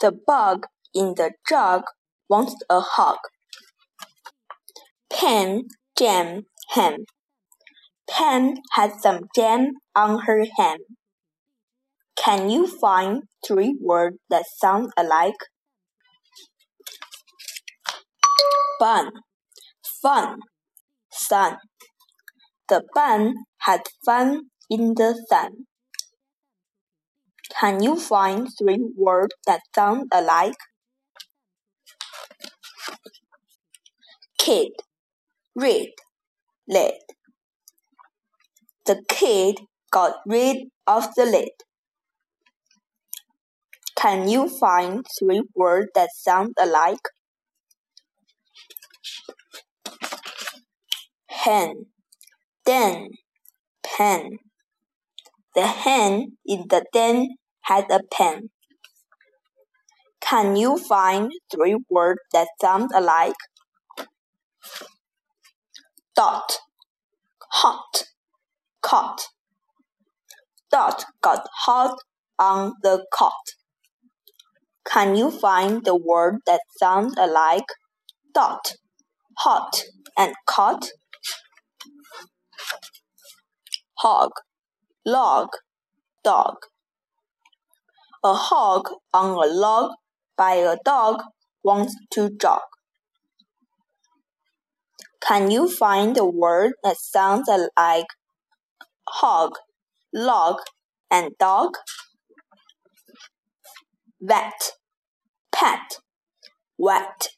The bug in the jug wants a hug. Pen, jam, ham. Pen has some jam on her ham. Can you find three words that sound alike? Bun, fun, sun. The bun had fun in the sun. Can you find three words that sound alike? Kid, read, lid. The kid got rid of the lid. Can you find three words that sound alike? Hen, den, pen. The hen in the den had a pen. Can you find three words that sound alike? Dot, hot, cot. Dot got hot on the cot. Can you find the word that sound alike? Dot, hot, and cot. Hog, log, dog. A hog on a log by a dog wants to jog. Can you find a word that sounds like hog, log, and dog? Vet, pet, wet.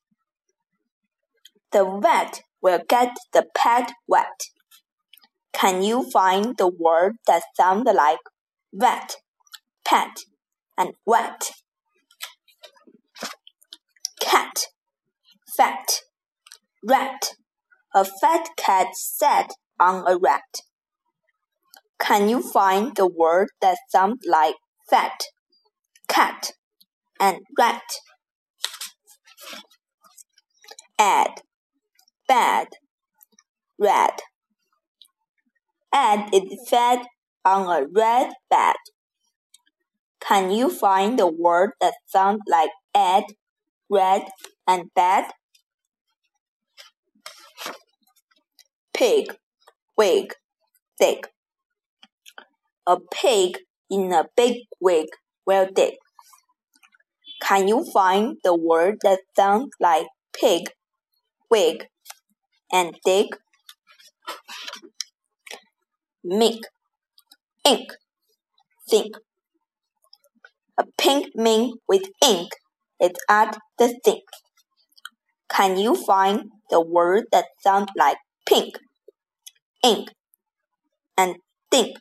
The vet will get the pet wet. Can you find the word that sounds like vet, pet, and wet? Cat, fat, rat. A fat cat sat on a rat. Can you find the word that sounds like fat, cat, and rat? Add, bad, red. Ed is fed on a red bed. Can you find the word that sounds like Ed, red, and bed? Pig, wig, dig. A pig in a big wig will dig. Can you find the word that sounds like pig, wig, and dig? Mink, ink, think. A pink mink with ink is at the sink. Can you find the word that sounds like pink, ink, and think?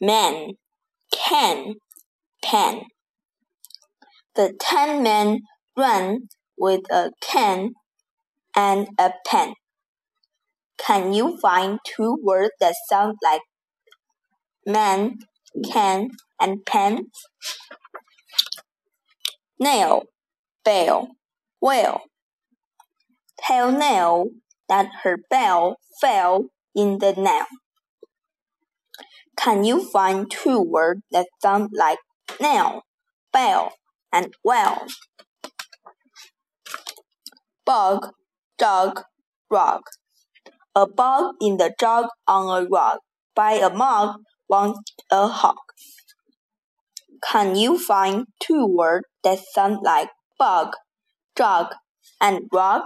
Man, can, pen. The ten men ran with a can and a pen. Can you find two words that sound like man, can, and pen? Nail, bell, whale. Tell Nail that her bell fell in the nail. Can you find two words that sound like nail, bell, and well? Bug, dog, rug. A bug in the jug on a rug by a mug wants a hug. Can you find two words that sound like bug, jug, and rug?